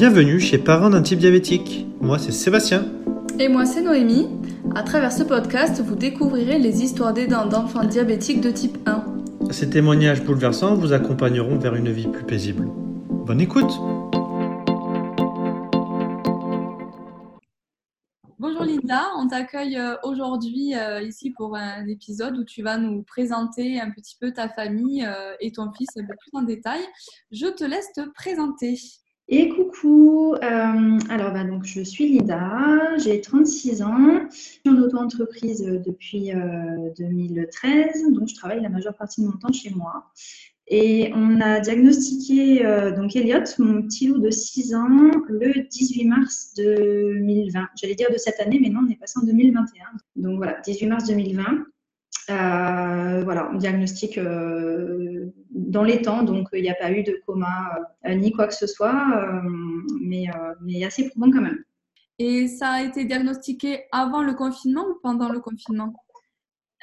bienvenue chez Parents d'un type diabétique. Moi c'est Sébastien. Et moi c'est Noémie. À travers ce podcast, vous découvrirez les histoires d'aidants d'enfants diabétiques de type 1. Ces témoignages bouleversants vous accompagneront vers une vie plus paisible. Bonne écoute Bonjour Linda, on t'accueille euh, aujourd'hui euh, ici pour un épisode où tu vas nous présenter un petit peu ta famille euh, et ton fils un peu plus en détail. Je te laisse te présenter. Et coucou, euh, alors bah, donc, je suis Linda, j'ai 36 ans, je suis en auto-entreprise depuis 2013, donc je travaille la majeure partie de mon temps chez moi. Et on a diagnostiqué euh, donc Elliot, mon petit loup de 6 ans, le 18 mars 2020. J'allais dire de cette année, mais non, on est passé en 2021. Donc voilà, 18 mars 2020. Euh, voilà, diagnostic euh, dans les temps, donc il n'y a pas eu de coma euh, ni quoi que ce soit, mais, mais assez probant quand même. Et ça a été diagnostiqué avant le confinement ou pendant le confinement?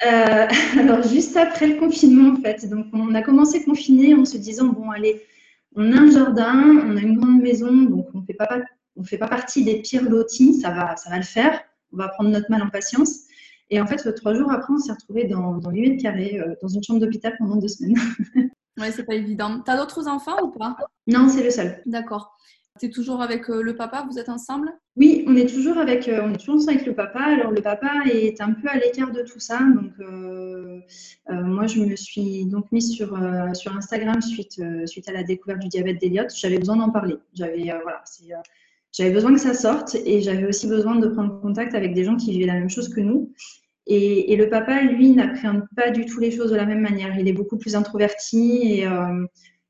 Alors juste après le confinement en fait. Donc on a commencé confiné en se disant bon allez, on a un jardin, on a une grande maison, donc on fait pas on fait pas partie des pires lotis, ça va ça va le faire. On va prendre notre mal en patience. Et en fait, trois jours après, on s'est retrouvé dans, dans 8 mètres carrés, euh, dans une chambre d'hôpital pendant deux semaines. ouais, c'est pas évident. T'as d'autres enfants ou pas? Non, c'est le seul. D'accord. Tu es toujours avec euh, le papa? Vous êtes ensemble? Oui, on est toujours avec, euh, on est toujours ensemble avec le papa. Alors le papa est un peu à l'écart de tout ça, donc moi je me suis donc mise sur sur Instagram suite suite à la découverte du diabète d'Eliott. J'avais besoin d'en parler. J'avais voilà, j'avais besoin que ça sorte et j'avais aussi besoin de prendre contact avec des gens qui vivaient la même chose que nous. Et, le papa, lui, n'appréhende pas du tout les choses de la même manière. Il est beaucoup plus introverti et, euh,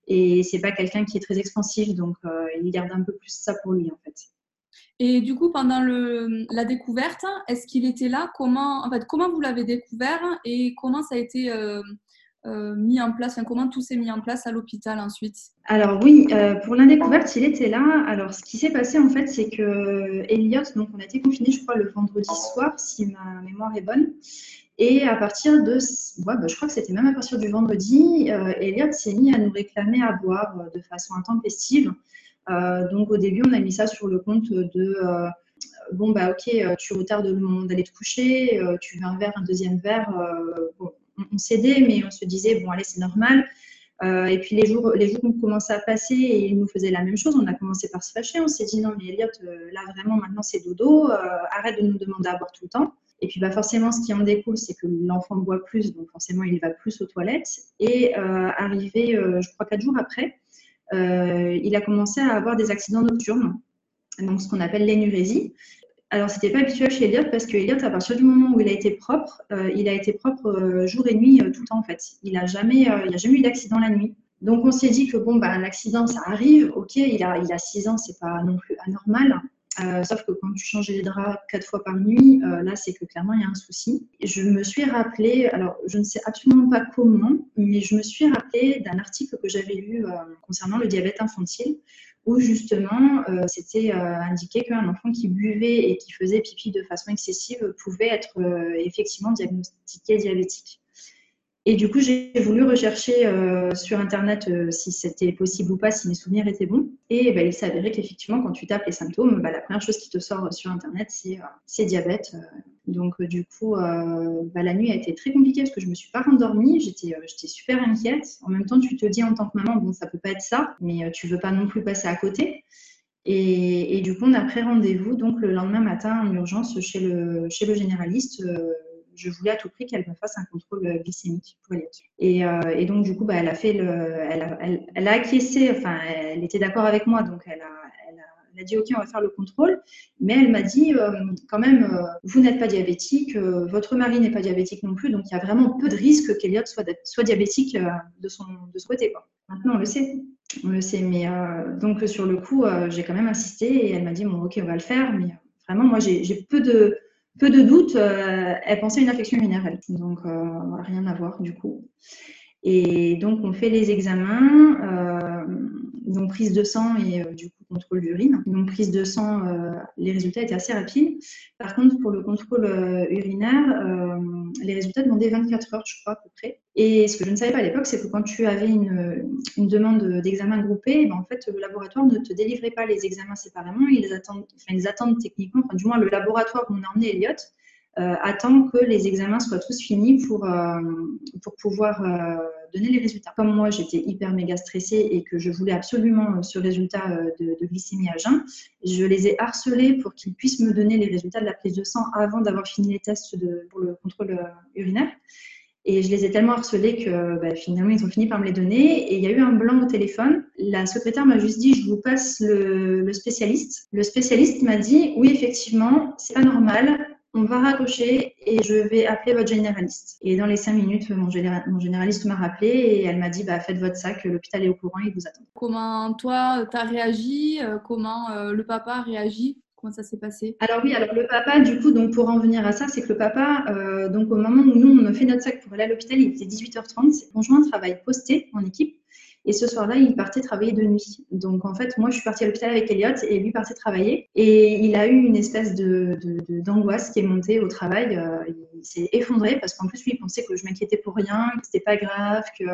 et c'est pas quelqu'un qui est très expansif, donc euh, il garde un peu plus ça pour lui en fait. Et du coup, pendant la découverte, est-ce qu'il était là? Comment, en fait, comment vous l'avez découvert? Et comment ça a été euh, euh, mis en place, comment tout s'est mis en place à l'hôpital ensuite? Alors oui, euh, pour la découverte, il était là. Alors ce qui s'est passé en fait, c'est que Elliot, donc on a été confiné, je crois, le vendredi soir, si ma mémoire est bonne. Et à partir de, bah, je crois que c'était même à partir du vendredi, euh, Elliot s'est mis à nous réclamer à boire de façon intempestive. donc au début, on a mis ça sur le compte de bon bah ok, tu retardes le moment d'aller te coucher, tu veux un verre, un deuxième verre, on, s'aidait, mais on se disait, bon, allez, c'est normal. Euh, et puis les jours, les jours ont commencé à passer et ils nous faisaient la même chose. On a commencé par se fâcher. On s'est dit non mais Elliot, euh, là vraiment maintenant c'est dodo. Euh, arrête de nous demander à boire tout le temps. Et puis bah forcément ce qui en découle c'est que l'enfant boit plus, donc forcément il va plus aux toilettes. Et arrivé, je crois quatre jours après, il a commencé à avoir des accidents nocturnes, donc ce qu'on appelle l'énurésie. Alors, c'était pas habituel chez Elliot parce que Elliot, à partir du moment où il a été propre, euh, il a été propre euh, jour et nuit euh, tout le temps en fait. Il n'a jamais, jamais eu d'accident la nuit. Donc, on s'est dit que bon, bah, l'accident, ça arrive. Ok, il a, il a 6 ans, c'est pas non plus anormal. sauf que quand tu changes les draps quatre fois par nuit, là, c'est que clairement, il y a un souci. Je me suis rappelé, alors je ne sais absolument pas comment, mais je me suis rappelé d'un article que j'avais lu concernant le diabète infantile, où justement euh, c'était euh, indiqué qu'un enfant qui buvait et qui faisait pipi de façon excessive pouvait être euh, effectivement diagnostiqué diabétique. Et du coup, j'ai voulu rechercher sur Internet si c'était possible ou pas, si mes souvenirs étaient bons. Et ben, il s'avérait qu'effectivement, quand tu tapes les symptômes, bah, la première chose qui te sort sur Internet, c'est diabète. Donc, euh, du coup, euh, bah, la nuit a été très compliquée parce que je ne me suis pas rendormie. J'étais euh, super inquiète. En même temps, tu te dis en tant que maman, bon, ça peut pas être ça, mais tu veux pas non plus passer à côté. Et, du coup, on a pris rendez-vous le lendemain matin en urgence chez le, chez le généraliste. Je voulais à tout prix qu'elle me fasse un contrôle glycémique pour et, et, donc, du coup, bah, elle a fait le, elle a, acquiescé, enfin, elle était d'accord avec moi, donc elle a, elle a dit, OK, on va faire le contrôle. Mais elle m'a dit, euh, quand même, euh, vous n'êtes pas diabétique, euh, votre mari n'est pas diabétique non plus, donc il y a vraiment peu de risques qu'Eliott soit, soit diabétique de, son, de son côté. Quoi. Maintenant, on le sait. On le sait. Mais donc, sur le coup, j'ai quand même insisté et elle m'a dit, bon, OK, on va le faire. Mais vraiment, moi, j'ai peu de peu de doutes, elle pensait une infection urinaire. Donc, rien à voir du coup. Et donc, on fait les examens, donc prise de sang et du coup, contrôle d'urine. Donc prise de sang, euh, les résultats étaient assez rapides. Par contre, pour le contrôle euh, urinaire, euh, les résultats demandaient 24 heures, je crois, à peu près. Et ce que je ne savais pas à l'époque, c'est que quand tu avais une, demande d'examen groupé, ben, en fait, le laboratoire ne te délivrait pas les examens séparément. Ils attendent, enfin, ils attendent techniquement, enfin, du moins le laboratoire où on a emmené Elliot, euh, attend que les examens soient tous finis pour, euh, pour pouvoir euh, donner les résultats. Comme moi, j'étais hyper méga stressée et que je voulais absolument ce résultat de, glycémie à jeun, je les ai harcelés pour qu'ils puissent me donner les résultats de la prise de sang avant d'avoir fini les tests pour le contrôle urinaire. Et je les ai tellement harcelés que bah, finalement, ils ont fini par me les donner. Et il y a eu un blanc au téléphone. La secrétaire m'a juste dit, je vous passe le, le spécialiste. Le spécialiste m'a dit, oui, effectivement, c'est pas normal on va raccrocher et je vais appeler votre généraliste. Et dans les cinq minutes, mon, généraliste m'a rappelé et elle m'a dit bah, faites votre sac, l'hôpital est au courant, il vous attend. Comment toi, tu as réagi euh, Comment euh, le papa a réagi Comment ça s'est passé? Alors oui, alors le papa, du coup, donc pour en venir à ça, c'est que le papa, euh, donc au moment où nous, on a fait notre sac pour aller à l'hôpital, il était 18h30, son conjoint travaille posté en équipe. Et ce soir-là, il partait travailler de nuit. Donc en fait, moi, je suis partie à l'hôpital avec Elliot et lui partait travailler. Et il a eu une espèce de, d'angoisse qui est montée au travail. Euh, il s'est effondré parce qu'en plus, lui, il pensait que je m'inquiétais pour rien, que c'était pas grave, que,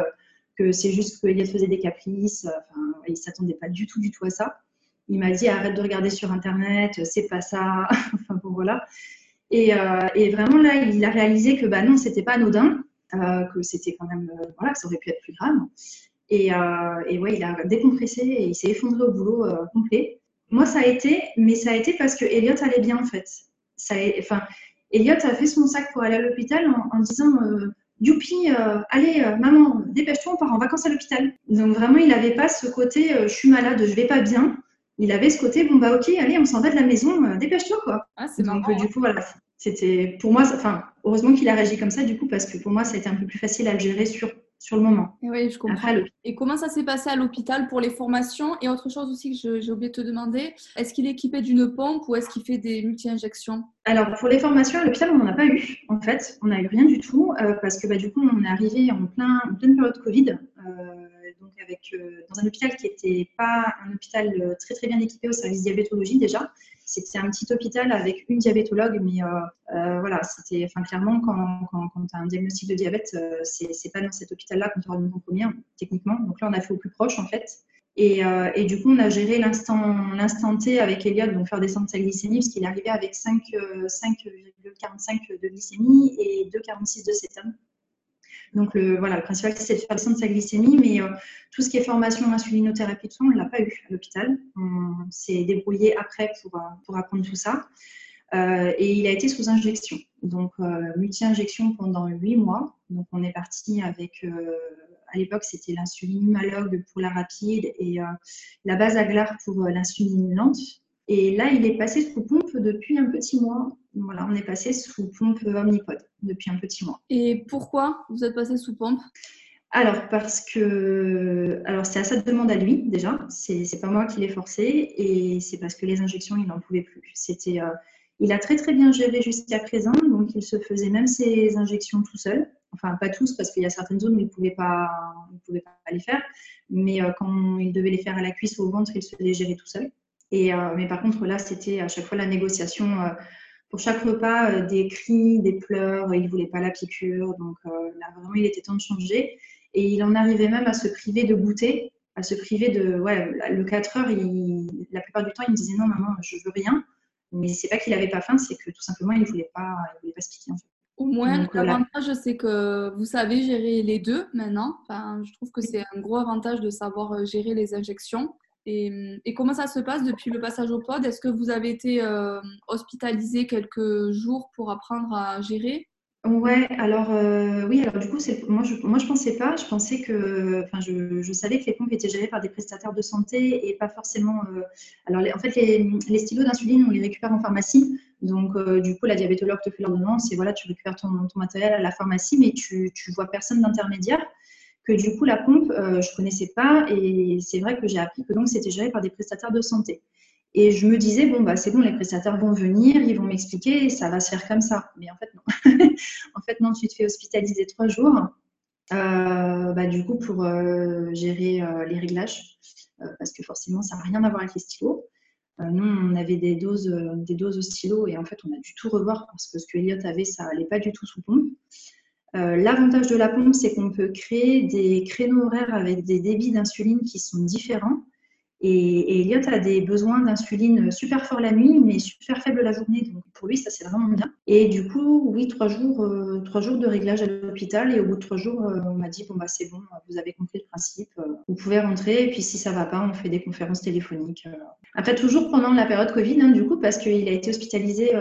que c'est juste qu'Elliot faisait des caprices. Enfin, il s'attendait pas du tout, du tout à ça. Il m'a dit arrête de regarder sur Internet, c'est pas ça. enfin bon, voilà. Et, euh, et, vraiment là, il a réalisé que bah non, c'était pas anodin, euh, que c'était quand même, voilà, que ça aurait pu être plus grave. Et, euh, et, ouais, il a décompressé et il s'est effondré au boulot euh, complet. Moi, ça a été, mais ça a été parce que Elliot allait bien en fait. Ça enfin, Elliot a fait son sac pour aller à l'hôpital en, disant euh, Youpi, allez, maman, dépêche-toi, on part en vacances à l'hôpital. Donc vraiment, il n'avait pas ce côté je suis malade, je vais pas bien. Il avait ce côté bon, bah ok, allez, on s'en va de la maison, dépêche-toi quoi. Ah, Donc du coup, voilà, c'était pour moi, enfin, heureusement qu'il a réagi comme ça du coup, parce que pour moi, ça a été un peu plus facile à le gérer sur sur le moment. Oui, je comprends. et comment ça s'est passé à l'hôpital pour les formations Et autre chose aussi que j'ai oublié de te demander, est-ce qu'il est équipé d'une pompe ou est-ce qu'il fait des multi-injections? Alors, pour les formations à l'hôpital, on n'en a pas eu, en fait. On n'a eu rien du tout euh, parce que bah, du coup, on est arrivé en, plein, en pleine période Covid. Euh, donc avec, euh, dans un hôpital qui n'était pas un hôpital très très bien équipé au service diabétologie déjà. C'était un petit hôpital avec une diabétologue, mais euh, euh, voilà, c'était, enfin, clairement, quand, tu as un diagnostic de diabète, euh, c'est pas dans cet hôpital-là qu'on te rend une premier, techniquement. Donc là, on a fait au plus proche, en fait. Et, et, du coup, on a géré l'instant T avec Elliot, donc faire descendre sa glycémie, parce qu'il arrivait avec 5,45 de glycémie et 2,46 de cétone. Donc, le, voilà, le principal, c'est de faire descendre sa glycémie, mais euh, tout ce qui est formation insulinothérapie, on ne l'a pas eu à l'hôpital. On s'est débrouillé après pour, euh, pour apprendre tout ça. Euh, et il a été sous injection, donc multi-injection pendant huit mois. Donc, on est parti avec, à l'époque, c'était l'insuline humalogue pour la rapide et la base aglar pour l'insuline lente. Et là, il est passé sous pompe depuis un petit mois. Voilà, on est passé sous pompe Omnipod depuis un petit mois. Et pourquoi vous êtes passé sous pompe? Alors, parce que. Alors, c'est à sa demande à lui, déjà. C'est pas moi qui l'ai forcé. Et c'est parce que les injections, il n'en pouvait plus. C'était. Euh, il a très, très bien géré jusqu'à présent. Donc, il se faisait même ses injections tout seul. Enfin, pas tous, parce qu'il y a certaines zones où il ne pouvait, pas, pouvait pas les faire. Mais euh, quand il devait les faire à la cuisse ou au ventre, il se les gérait tout seul. Et, euh, mais par contre, là, c'était à chaque fois la négociation pour chaque repas euh, des cris, des pleurs, il ne voulait pas la piqûre. Donc euh, là, vraiment, il était temps de changer. Et il en arrivait même à se priver de goûter, à se priver de. Ouais, le 4 heures, il, la plupart du temps, il me disait non, maman, je veux rien. Mais c'est pas qu'il n'avait pas faim, c'est que tout simplement, il ne voulait pas, il voulait pas se piquer. En fait. Au moins, l'avantage, c'est que vous savez gérer les deux maintenant. Enfin, je trouve que c'est un gros avantage de savoir euh, gérer les injections. Et, comment ça se passe depuis le passage au pod? Est-ce que vous avez été euh, hospitalisé quelques jours pour apprendre à gérer? Ouais, alors euh, oui, alors du coup, moi je, moi pensais pas, je pensais que, enfin, je, savais que les pompes étaient gérées par des prestataires de santé et pas forcément. Euh, alors en fait, les, stylos d'insuline, on les récupère en pharmacie, donc du coup, la diabétologue te fait l'ordonnance et voilà, tu récupères ton, ton, matériel à la pharmacie, mais tu, tu vois personne d'intermédiaire que du coup la pompe, euh, je connaissais pas et c'est vrai que j'ai appris que donc c'était géré par des prestataires de santé. Et je me disais bon bah c'est bon, les prestataires vont venir, ils vont m'expliquer, ça va se faire comme ça. Mais en fait non. en fait non, tu te fais hospitaliser trois jours. Euh, bah, du coup pour euh, gérer les réglages, parce que forcément ça n'a rien à voir avec les stylos. nous, on avait des doses, des doses au stylo et en fait, on a dû tout revoir parce que ce que Elliot avait, ça allait pas du tout sous pompe. L'avantage de la pompe, c'est qu'on peut créer des créneaux horaires avec des débits d'insuline qui sont différents. Et, Elliot a des besoins d'insuline super fort la nuit, mais super faible la journée. Donc pour lui, ça c'est vraiment bien. Et du coup, oui, trois jours, euh, trois jours de réglage à l'hôpital. Et au bout de trois jours, euh, on m'a dit bon bah c'est bon, vous avez compris le principe, euh, vous pouvez rentrer. Et puis si ça va pas, on fait des conférences téléphoniques. Après toujours pendant la période Covid, hein, du coup, parce qu'il a été hospitalisé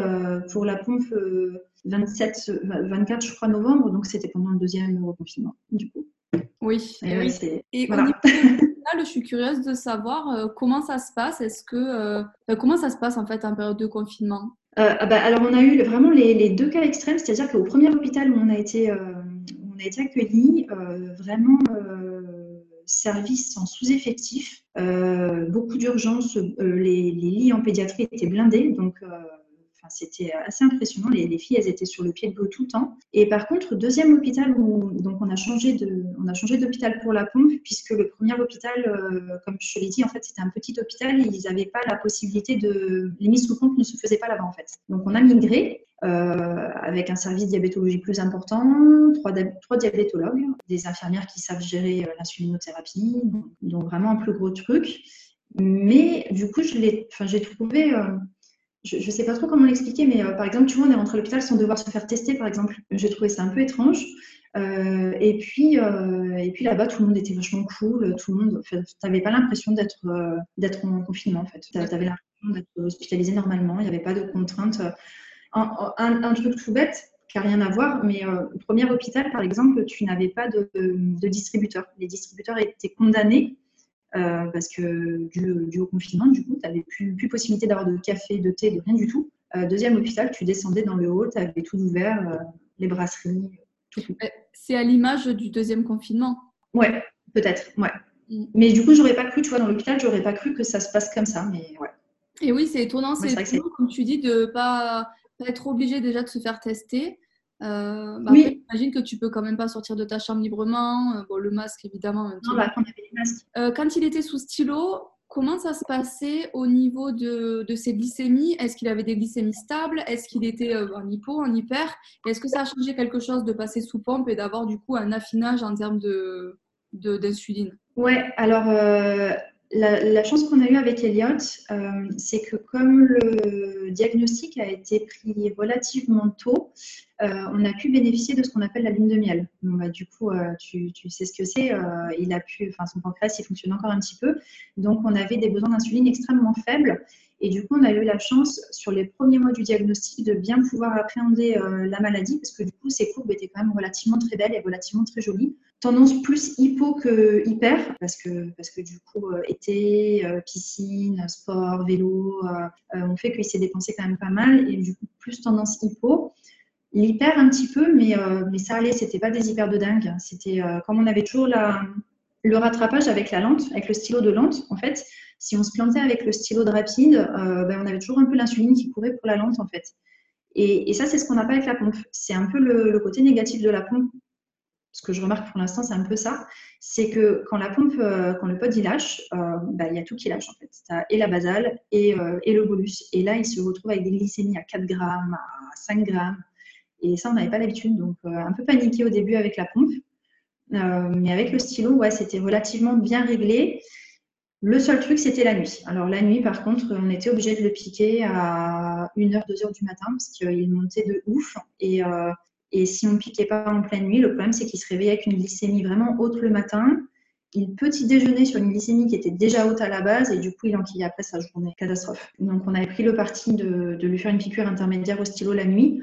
pour la pompe 27, 24, je crois novembre. Donc c'était pendant le deuxième reconfinement, du coup. Oui. Et, oui. et voilà je suis curieuse de savoir euh, comment ça se passe. Est-ce que euh, euh, comment ça se passe en fait en période de confinement? Ah bah, Alors on a eu vraiment les, deux cas extrêmes, c'est-à-dire qu'au premier hôpital où on a été, on vraiment service en sous-effectif, beaucoup d'urgences, les, lits en pédiatrie étaient blindés, c'était assez impressionnant. Les, filles, elles étaient sur le pied de l'eau tout le temps. Et par contre, deuxième hôpital où donc on a changé de, on a changé d'hôpital pour la pompe puisque le premier hôpital, euh, comme je l'ai dit, en fait, c'était un petit hôpital ils n'avaient pas la possibilité de, les mises sous pompe ne se faisaient pas là-bas en fait. Donc on a migré. Euh, avec un service diabétologie plus important, trois, trois, diabétologues, des infirmières qui savent gérer euh, l'insulinothérapie, donc, vraiment un plus gros truc. Mais du coup, j'ai trouvé je ne sais pas trop comment l'expliquer, mais euh, par exemple, tu vois, on est rentré à l'hôpital sans devoir se faire tester, par exemple. J'ai trouvé ça un peu étrange. Euh, et puis, euh, et puis là-bas, tout le monde était vachement cool. Tout le monde, tu n'avais pas l'impression d'être d'être en confinement, en fait. Tu avais l'impression d'être hospitalisé normalement. Il n'y avait pas de contraintes. Un, truc tout bête, qui n'a rien à voir, mais au premier hôpital, par exemple, tu n'avais pas de, de distributeur. Les distributeurs étaient condamnés euh, parce que du, haut confinement, du coup, tu n'avais plus, plus, possibilité d'avoir de café, de thé, de rien du tout. Euh, deuxième hôpital, tu descendais dans le hall, tu avais tout ouvert, euh, les brasseries, tout. C'est à l'image du deuxième confinement. Ouais, peut-être, ouais. Mm. Mais du coup, j'aurais pas cru, tu vois, dans l'hôpital, j'aurais pas cru que ça se passe comme ça, mais ouais. Et oui, c'est étonnant, c'est comme tu dis, de pas, pas être obligé déjà de se faire tester. Euh, bah, oui. J'imagine que tu peux quand même pas sortir de ta chambre librement. Euh, bon, le masque, évidemment. Non, bah, on avait les masques. Euh, quand il était sous stylo, comment ça se passait au niveau de, de ses glycémies? Est-ce qu'il avait des glycémies stables? Est-ce qu'il était en hypo, en hyper? Est-ce que ça a changé quelque chose de passer sous pompe et d'avoir du coup un affinage en termes de d'insuline? Ouais, alors la, chance qu'on a eue avec Elliot, c'est que comme le diagnostic a été pris relativement tôt, euh, on a pu bénéficier de ce qu'on appelle la lune de miel. Bah, du coup, euh, tu, sais ce que c'est. Euh, il a pu, enfin, son pancréas, il fonctionne encore un petit peu. Donc, on avait des besoins d'insuline extrêmement faibles. Et du coup, on a eu la chance, sur les premiers mois du diagnostic, de bien pouvoir appréhender la maladie, parce que du coup, ces courbes étaient quand même relativement très belles et relativement très jolies. Tendance plus hypo que hyper, parce que, parce que du coup, été, piscine, sport, vélo, on fait qu'il s'est dépensé quand même pas mal, et du coup, plus tendance hypo. L'hyper un petit peu, mais, euh, mais ça allait, c'était pas des hyper de dingue. C'était euh, comme on avait toujours la, le rattrapage avec la lente, avec le stylo de lente, en fait. Si on se plantait avec le stylo de rapide, euh, ben, on avait toujours un peu l'insuline qui courait pour la lente, en fait. Et, ça, c'est ce qu'on n'a pas avec la pompe. C'est un peu le, côté négatif de la pompe. Ce que je remarque pour l'instant, c'est un peu ça. C'est que quand la pompe, quand le pod il lâche, ben, il y a tout qui lâche en fait. As et la basale et, et le bolus. Et là, il se retrouve avec des glycémies à 4 grammes, à 5 grammes. Et ça, on n'avait pas l'habitude. Donc, euh, un peu paniqué au début avec la pompe. Euh, mais avec le stylo, ouais, c'était relativement bien réglé. Le seul truc, c'était la nuit. Alors, la nuit, par contre, on était obligé de le piquer à 1h, 2h du matin parce qu'il montait de ouf. Et, euh, et si on ne piquait pas en pleine nuit, le problème, c'est qu'il se réveillait avec une glycémie vraiment haute le matin. Il petit déjeuner sur une glycémie qui était déjà haute à la base et du coup il enquillait après sa journée. Catastrophe. Donc on avait pris le parti de, de lui faire une piqûre intermédiaire au stylo la nuit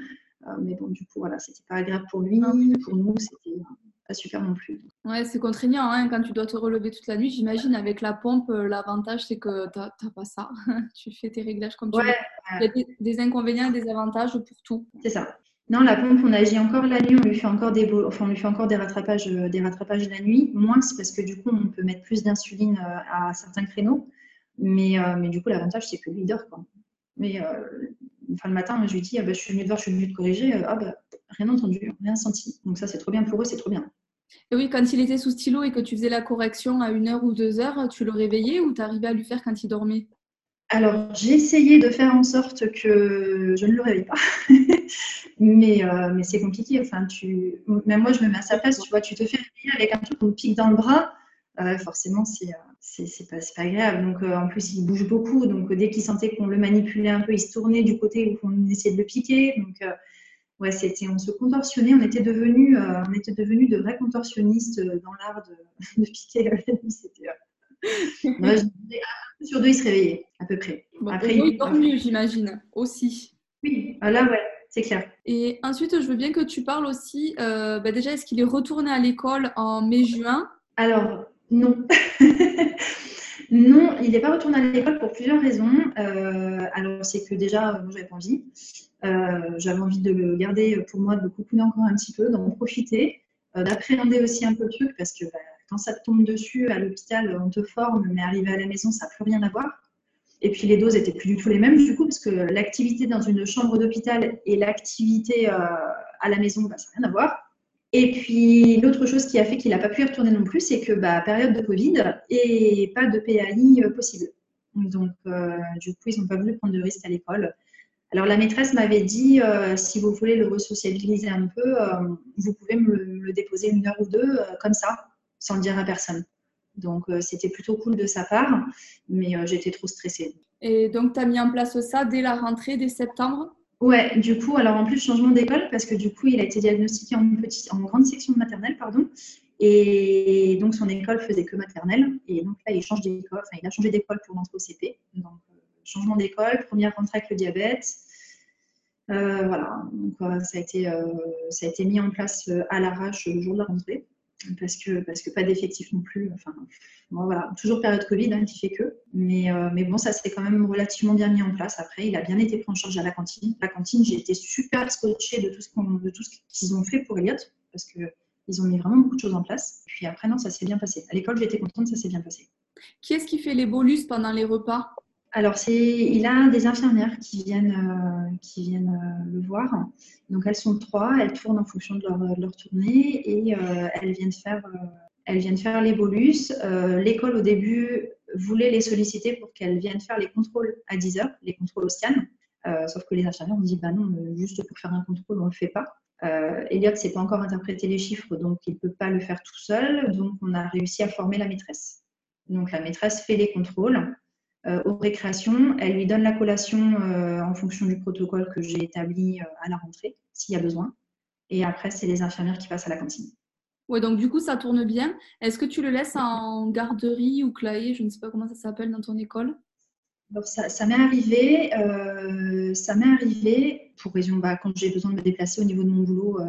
mais bon, du coup, voilà, c'était pas agréable pour lui. Pour nous, c'était pas super non plus. Ouais, c'est contraignant hein, quand tu dois te relever toute la nuit. J'imagine avec la pompe, euh, l'avantage c'est que tu n'as pas ça. tu fais tes réglages comme tu veux. Il y a des, inconvénients et des avantages pour tout. C'est ça. Non, la pompe, on agit encore la nuit, on lui fait encore des, enfin, on lui fait encore des rattrapages, euh, des rattrapages la nuit. Moins, c'est parce que du coup, on peut mettre plus d'insuline à certains créneaux. Mais, mais du coup, l'avantage, c'est que lui, dort. Quoi. Mais enfin, le matin, je lui dis ah bah, Je suis venue te voir, je suis venue te corriger. Ah bah, rien entendu, rien senti. Donc, ça, c'est trop bien pour eux, c'est trop bien. Et oui, quand il était sous stylo et que tu faisais la correction à une heure ou deux heures, tu le réveillais ou tu arrivais à lui faire quand il dormait? Alors, j'ai essayé de faire en sorte que je ne le réveille pas, mais, euh, mais c'est compliqué. Enfin, tu... Même moi, je me mets à sa place, tu vois, tu te fais réveiller avec un truc qu'on pique dans le bras, euh, forcément, c'est c'est pas, pas, agréable. Donc, en plus, il bouge beaucoup. Donc, dès qu'il sentait qu'on le manipulait un peu, il se tournait du côté où on essayait de le piquer. Donc, ouais, c'était, on se contorsionnait. On était devenus, on était devenus de vrais contorsionnistes dans l'art de, de piquer la C'était sur deux, il se réveillait, à peu près. Après, il dort mieux, j'imagine, aussi. Oui, ah, là, ouais, c'est clair. Et ensuite, je veux bien que tu parles aussi, euh, bah, déjà, est-ce qu'il est retourné à l'école en mai-juin Alors, non. non, il n'est pas retourné à l'école pour plusieurs raisons. Euh, alors, c'est que déjà, moi, j'avais pas envie. Euh, j'avais envie de le garder pour moi, de le coucouner encore un petit peu, d'en profiter, d'appréhender aussi un peu le truc, parce que bah, quand ça te tombe dessus à l'hôpital, on te forme, mais arrivé à la maison, ça n'a plus rien à voir. Et puis les doses étaient plus du tout les mêmes du coup, parce que l'activité dans une chambre d'hôpital et l'activité euh, à la maison, bah, ça n'a rien à voir. Et puis l'autre chose qui a fait qu'il n'a pas pu y retourner non plus, c'est que bah, période de Covid et pas de PAI euh, possible. Donc euh, du coup, ils n'ont pas voulu prendre de risque à l'école. Alors la maîtresse m'avait dit, si vous voulez le resociabiliser un peu, vous pouvez me le, déposer une heure ou deux comme ça sans le dire à personne. Donc, euh, c'était plutôt cool de sa part, mais euh, j'étais trop stressée. Et donc, tu as mis en place ça dès la rentrée, dès septembre? Ouais, du coup, alors en plus, changement d'école, parce que du coup, il a été diagnostiqué en, en grande section de maternelle, pardon. Et donc, son école faisait que maternelle. Et donc là, il change d'école, enfin, il a changé d'école pour l'entrée au CP. Donc, euh, changement d'école, première rentrée avec le diabète. voilà, donc ça, a été, ça a été mis en place à l'arrache le jour de la rentrée parce que, parce que pas d'effectifs non plus. Enfin, voilà, toujours période Covid hein, qui fait que. Mais, euh, mais bon, ça s'est quand même relativement bien mis en place. Après, il a bien été pris en charge à la cantine. La cantine, j'ai été super scotchée de tout ce qu'ils ont fait pour Elliot, parce qu'ils ont mis vraiment beaucoup de choses en place. Puis après, non, ça s'est bien passé. À l'école, j'étais contente, ça s'est bien passé. Qui est-ce qui fait les bolus pendant les repas? Alors, il a des infirmières qui viennent, euh, qui viennent euh, le voir. Donc, elles sont trois, elles tournent en fonction de leur, tournée et euh, elles, viennent faire, elles viennent faire les bolus. L'école, au début, voulait les solliciter pour qu'elles viennent faire les contrôles à 10 heures, les contrôles au sauf que les infirmières ont dit bah non, juste pour faire un contrôle, on ne le fait pas. Elliot ne sait pas encore interpréter les chiffres, donc il ne peut pas le faire tout seul. Donc, on a réussi à former la maîtresse. Donc, la maîtresse fait les contrôles. Euh, aux récréations. Elle lui donne la collation euh, en fonction du protocole que j'ai établi euh, à la rentrée, s'il y a besoin. Et après, c'est les infirmières qui passent à la cantine. Oui, donc du coup, ça tourne bien. Est-ce que tu le laisses en garderie ou clavier Je ne sais pas comment ça s'appelle dans ton école? Alors, ça, ça m'est arrivé, ça m'est arrivé pour raison, bah, quand j'ai besoin de me déplacer au niveau de mon boulot,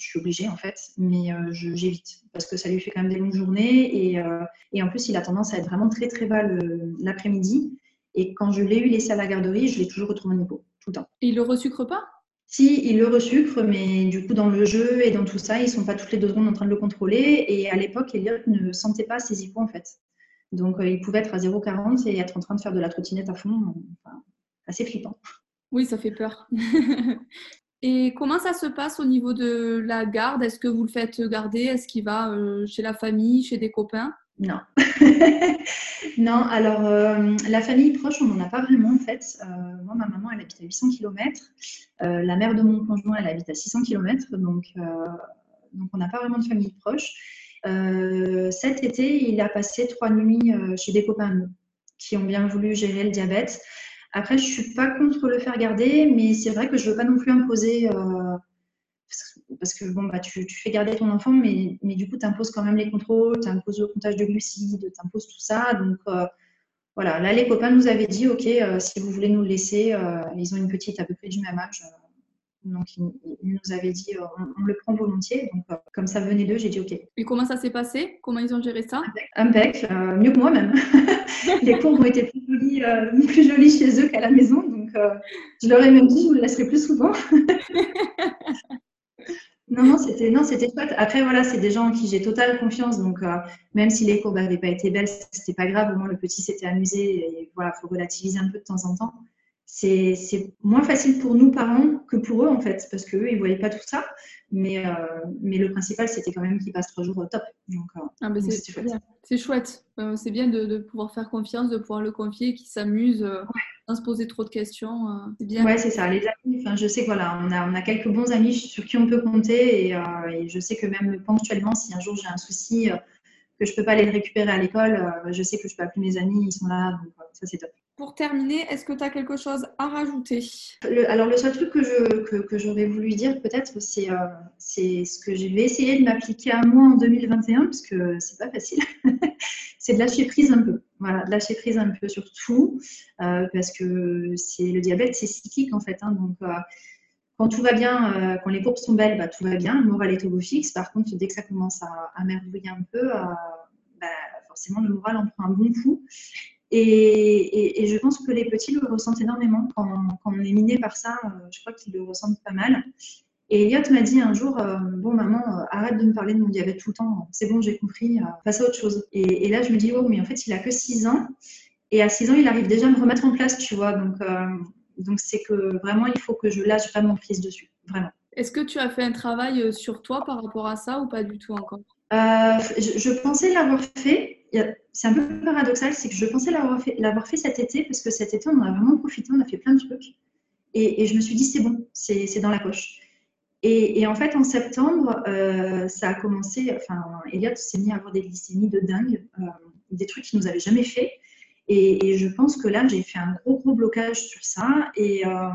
je suis obligée en fait, mais euh, j'évite parce que ça lui fait quand même des longues journées et, euh, et en plus il a tendance à être vraiment très très bas l'après-midi. Et quand je l'ai eu laissé à la garderie, je l'ai toujours retrouvé au niveau, tout le temps. Et il le resucre pas? Si, il le resucre, mais du coup dans le jeu et dans tout ça, ils sont pas toutes les deux secondes en train de le contrôler. Et à l'époque, Elliot ne sentait pas ses hippos en fait. Donc euh, il pouvait être à 0,40 et être en train de faire de la trottinette à fond. assez flippant. Oui, ça fait peur. Et comment ça se passe au niveau de la garde? Est-ce que vous le faites garder? Est-ce qu'il va euh, chez la famille, chez des copains? Non. non, alors euh, la famille proche, on n'en a pas vraiment en fait. Euh, moi, ma maman, elle habite à 800 km. la mère de mon conjoint, elle habite à 600 km. Donc, donc on n'a pas vraiment de famille proche. cet été, il a passé trois nuits chez des copains qui ont bien voulu gérer le diabète. Après, je suis pas contre le faire garder, mais c'est vrai que je veux pas non plus imposer. Euh, parce que bon, bah, tu, fais garder ton enfant, mais, mais du coup, tu imposes quand même les contrôles, tu imposes le comptage de glucides, tu imposes tout ça. Donc euh, voilà, là, les copains nous avaient dit Ok, euh, si vous voulez nous le laisser, ils ont une petite à peu près du même âge. Donc, ils, nous avaient dit on, le prend volontiers. Donc, comme ça venait d'eux, j'ai dit OK. Et comment ça s'est passé? Comment ils ont géré ça? Impec, mieux que moi même. les cours ont été plus jolis, euh, plus jolis chez eux qu'à la maison. Donc, euh, je leur ai même dit, je vous le laisserai plus souvent. non, non, c'était non, c'était chouette. Après, voilà, c'est des gens en qui j'ai totale confiance. Donc, euh, même si les cours n'avaient pas été belles, c'était pas grave. Au moins, le petit s'était amusé. Et voilà, faut relativiser un peu de temps en temps. C'est moins facile pour nous parents que pour eux en fait, parce qu'eux ils voyaient pas tout ça. Mais, euh, mais le principal, c'était quand même qu'il passe trois jours au top. Donc, euh, ah, c'est chouette. C'est chouette. Euh, c'est bien de, de, pouvoir faire confiance, de pouvoir le confier, qu'il s'amuse sans se poser trop de questions. c'est bien. Ouais, c'est ça. Les amis, enfin, je sais voilà, on a, on a quelques bons amis sur qui on peut compter. Et, et je sais que même ponctuellement, si un jour j'ai un souci, que je peux pas aller le récupérer à l'école, je sais que je peux appeler mes amis, ils sont là. Donc, ça, c'est top. Pour terminer, est-ce que tu as quelque chose à rajouter? Alors, le seul truc que, je, que, j'aurais voulu dire, peut-être, c'est, euh, c'est ce que je vais essayer de m'appliquer à moi en 2021, parce que c'est pas facile. c'est de lâcher prise un peu. Voilà, de lâcher prise un peu sur tout, euh, parce que c'est, le diabète, c'est cyclique, en fait. Hein, donc, euh, quand tout va bien, quand les courbes sont belles, bah, tout va bien, le moral est au beau fixe. Par contre, dès que ça commence à, à un peu, bah, forcément, le moral en prend un bon coup. Et, je pense que les petits le ressentent énormément quand, on est miné par ça. Euh, je crois qu'ils le ressentent pas mal. Et Elliot m'a dit un jour euh, Bon, maman, euh, arrête de me parler de mon diabète tout le temps. C'est bon, j'ai compris. passe à autre chose. Et, là, je me dis Oh, mais en fait, il a que 6 ans. Et à 6 ans, il arrive déjà à me remettre en place, tu vois. Donc, donc c'est que vraiment, il faut que je lâche vraiment prise dessus. Vraiment. Est-ce que tu as fait un travail sur toi par rapport à ça ou pas du tout encore? Je, je pensais l'avoir fait c'est un peu paradoxal, c'est que je pensais l'avoir fait, cet été, parce que cet été, on a vraiment profité, on a fait plein de trucs. Et, je me suis dit, c'est bon, c'est dans la poche. Et, en fait, en septembre, euh, ça a commencé, enfin, Elliot s'est mis à avoir des glycémies de dingue, euh, des trucs qu'il nous avait jamais fait. Et, je pense que là, j'ai fait un gros, gros blocage sur ça. Et, euh,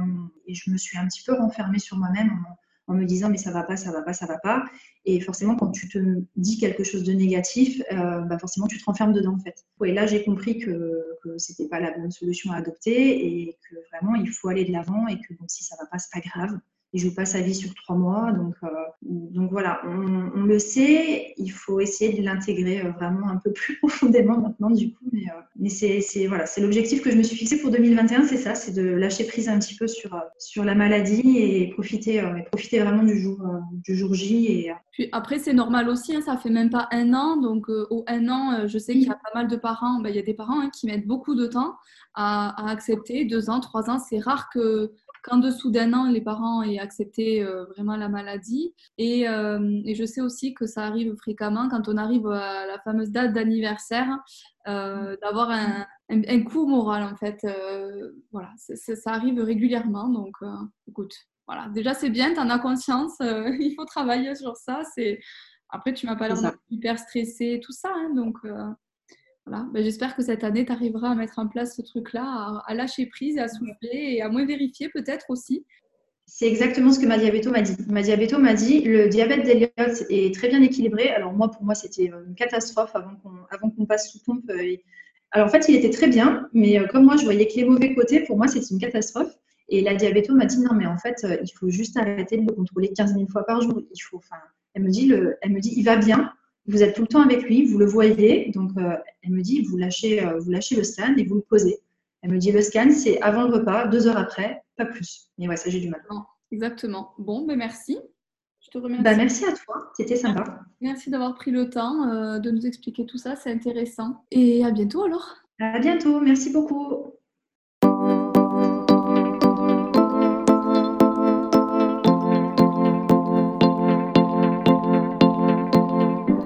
je me suis un petit peu renfermée sur moi-même en me disant mais ça va pas, ça va pas, ça va pas. Et forcément, quand tu te dis quelque chose de négatif, euh, bah forcément tu te renfermes dedans en fait. Et là, j'ai compris que, que c'était pas la bonne solution à adopter et que vraiment il faut aller de l'avant et que bon, si ça va pas, c'est pas grave il joue pas sa vie sur trois mois. Donc, euh, donc voilà, on, le sait, il faut essayer de l'intégrer euh, vraiment un peu plus profondément maintenant du coup. Mais, euh, mais c'est voilà, c'est l'objectif que je me suis fixé pour 2021, c'est ça, c'est de lâcher prise un petit peu sur, sur la maladie et profiter, profiter vraiment du jour, du jour J. Et, Puis après, c'est normal aussi, hein, ça fait même pas un an. Donc au un an, je sais qu'il y a pas mal de parents, ben, il y a des parents hein, qui mettent beaucoup de temps à, à accepter. Deux ans, trois ans, c'est rare que qu'en dessous d'un an, les parents aient accepté euh, vraiment la maladie. Euh, et, je sais aussi que ça arrive fréquemment quand on arrive à la fameuse date d'anniversaire, euh, d'avoir un, un, coup moral en fait. voilà, ça arrive régulièrement. Donc, écoute, voilà. Déjà, c'est bien, tu en as conscience. il faut travailler sur ça. C'est après, tu m'as pas l'air hyper stressée, tout ça. Hein, donc, voilà. Ben, j'espère que cette année, tu arriveras à mettre en place ce truc-là, à, lâcher prise, à souffler et à moins vérifier peut-être aussi. C'est exactement ce que ma diabéto m'a dit. Ma diabéto m'a dit le diabète d'Eliott est très bien équilibré. Alors moi, pour moi, c'était une catastrophe avant qu'on, qu'on passe sous pompe. Euh, alors en fait, il était très bien, mais euh, comme moi, je voyais que les mauvais côtés, pour moi, c'était une catastrophe. Et la diabéto m'a dit non, mais en fait, euh, il faut juste arrêter de le contrôler 15 000 fois par jour. Il faut, enfin, elle me dit, le, elle me dit, il va bien, vous êtes tout le temps avec lui, vous le voyez. Donc, euh, elle me dit, vous lâchez, euh, vous lâchez le scan et vous le posez. Elle me dit, le scan, c'est avant le repas, deux heures après, pas plus. Mais ouais, ça, j'ai du mal. exactement. Bon, ben merci. Je te remercie. Bah, merci à toi, c'était sympa. Merci d'avoir pris le temps euh, de nous expliquer tout ça, c'est intéressant. Et à bientôt alors. À bientôt, merci beaucoup.